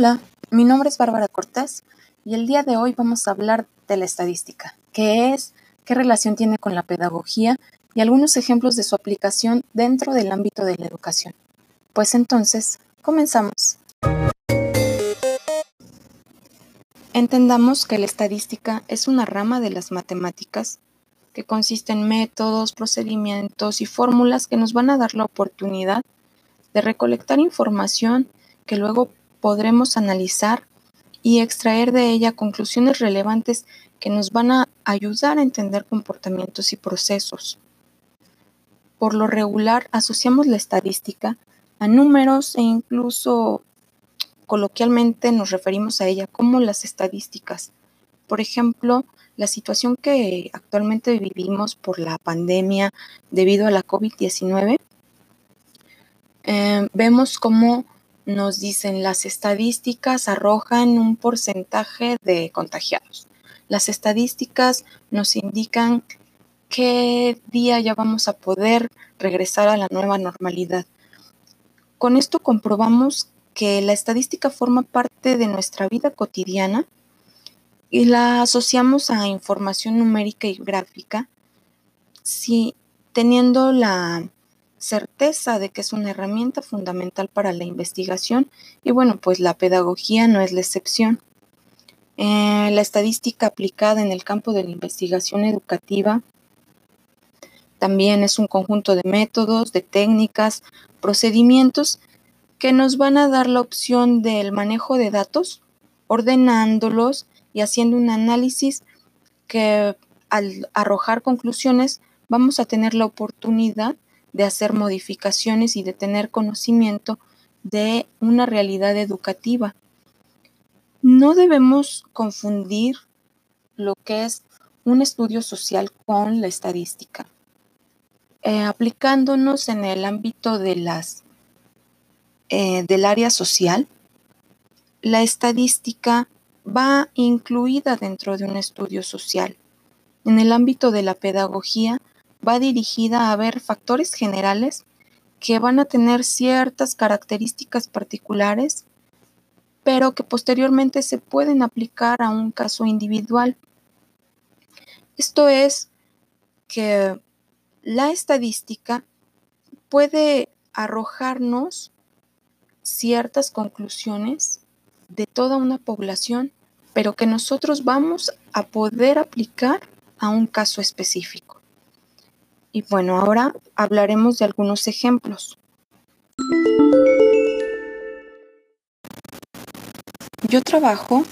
Hola, mi nombre es Bárbara Cortés y el día de hoy vamos a hablar de la estadística, qué es, qué relación tiene con la pedagogía y algunos ejemplos de su aplicación dentro del ámbito de la educación. Pues entonces, comenzamos. Entendamos que la estadística es una rama de las matemáticas que consiste en métodos, procedimientos y fórmulas que nos van a dar la oportunidad de recolectar información que luego podremos analizar y extraer de ella conclusiones relevantes que nos van a ayudar a entender comportamientos y procesos. Por lo regular asociamos la estadística a números e incluso coloquialmente nos referimos a ella como las estadísticas. Por ejemplo, la situación que actualmente vivimos por la pandemia debido a la COVID-19, eh, vemos cómo nos dicen las estadísticas arrojan un porcentaje de contagiados. Las estadísticas nos indican qué día ya vamos a poder regresar a la nueva normalidad. Con esto comprobamos que la estadística forma parte de nuestra vida cotidiana y la asociamos a información numérica y gráfica, si teniendo la certeza de que es una herramienta fundamental para la investigación y bueno, pues la pedagogía no es la excepción. Eh, la estadística aplicada en el campo de la investigación educativa también es un conjunto de métodos, de técnicas, procedimientos que nos van a dar la opción del manejo de datos, ordenándolos y haciendo un análisis que al arrojar conclusiones vamos a tener la oportunidad de hacer modificaciones y de tener conocimiento de una realidad educativa. No debemos confundir lo que es un estudio social con la estadística. Eh, aplicándonos en el ámbito de las, eh, del área social, la estadística va incluida dentro de un estudio social. En el ámbito de la pedagogía, va dirigida a ver factores generales que van a tener ciertas características particulares, pero que posteriormente se pueden aplicar a un caso individual. Esto es que la estadística puede arrojarnos ciertas conclusiones de toda una población, pero que nosotros vamos a poder aplicar a un caso específico. Y bueno, ahora hablaremos de algunos ejemplos. Yo trabajo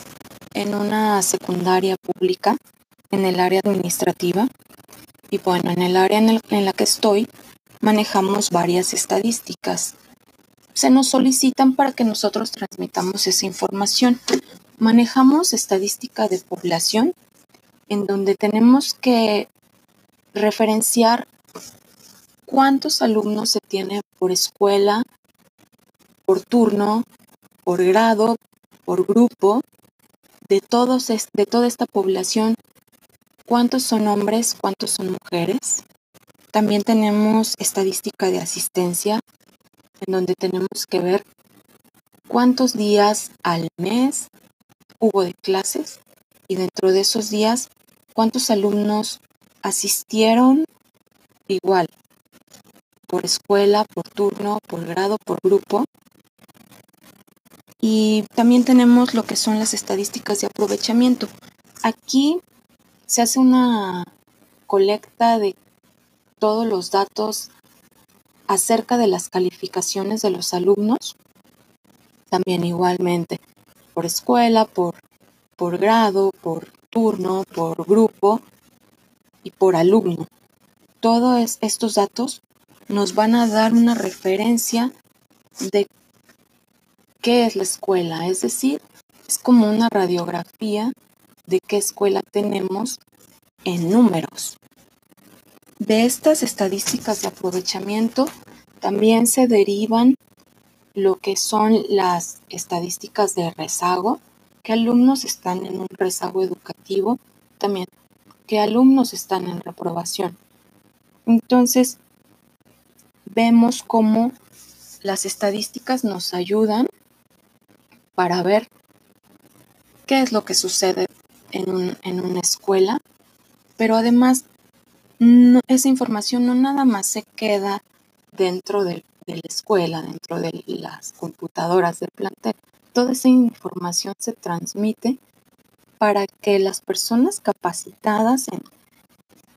en una secundaria pública en el área administrativa y bueno, en el área en, la que estoy manejamos varias estadísticas. Se nos solicitan para que nosotros transmitamos esa información. Manejamos estadística de población en donde tenemos que referenciar cuántos alumnos se tiene por escuela, por turno, por grado, por grupo, de, todos de toda esta población, cuántos son hombres, cuántos son mujeres. También tenemos estadística de asistencia, en donde tenemos que ver cuántos días al mes hubo de clases y dentro de esos días cuántos alumnos asistieron igual, por escuela, por turno, por grado, por grupo. Y también tenemos lo que son las estadísticas de aprovechamiento. Aquí se hace una colecta de todos los datos acerca de las calificaciones de los alumnos. También igualmente por escuela, por, por grado, por turno, por grupo y por alumno. Todos estos datos nos van a dar una referencia de qué es la escuela, es decir, es como una radiografía de qué escuela tenemos en números. De estas estadísticas de aprovechamiento también se derivan lo que son las estadísticas de rezago, qué alumnos están en un rezago educativo, también qué alumnos están en reprobación. Entonces, vemos cómo las estadísticas nos ayudan para ver qué es lo que sucede en, una escuela, pero además esa información no nada más se queda dentro de la escuela, dentro de las computadoras del plantel. Toda esa información se transmite para que las personas capacitadas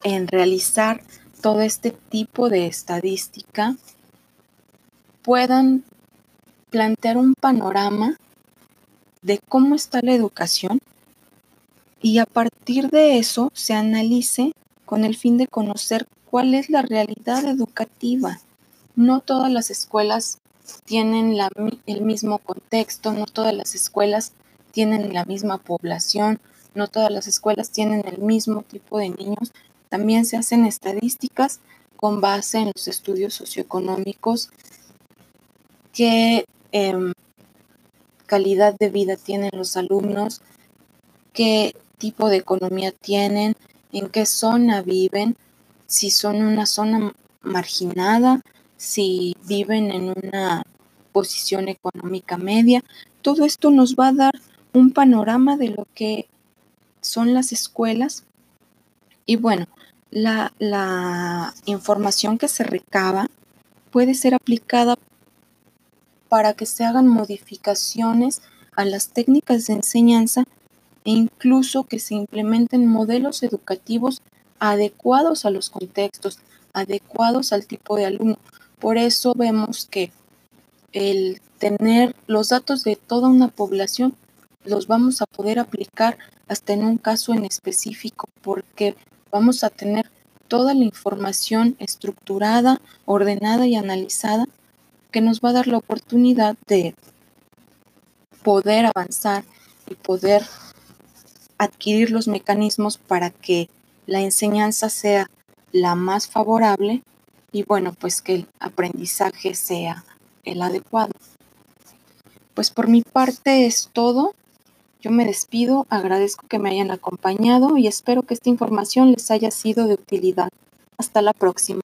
en realizar todo este tipo de estadística puedan plantear un panorama de cómo está la educación y a partir de eso se analice con el fin de conocer cuál es la realidad educativa. No todas las escuelas tienen el mismo contexto, no todas las escuelas tienen la misma población, no todas las escuelas tienen el mismo tipo de niños. También se hacen estadísticas con base en los estudios socioeconómicos qué em, calidad de vida tienen los alumnos, qué tipo de economía tienen, en qué zona viven, si son una zona marginada, si viven en una posición económica media. Todo esto nos va a dar un panorama de lo que son las escuelas. Y bueno, la, la información que se recaba puede ser aplicada para que se hagan modificaciones a las técnicas de enseñanza e incluso que se implementen modelos educativos adecuados a los contextos, adecuados al tipo de alumno. Por eso vemos que el tener los datos de toda una población los vamos a poder aplicar hasta en un caso en específico, porque vamos a tener toda la información estructurada, ordenada y analizada que nos va a dar la oportunidad de poder avanzar y poder adquirir los mecanismos para que la enseñanza sea la más favorable y bueno, pues que el aprendizaje sea el adecuado. Pues por mi parte es todo. Yo me despido, agradezco que me hayan acompañado y espero que esta información les haya sido de utilidad. Hasta la próxima.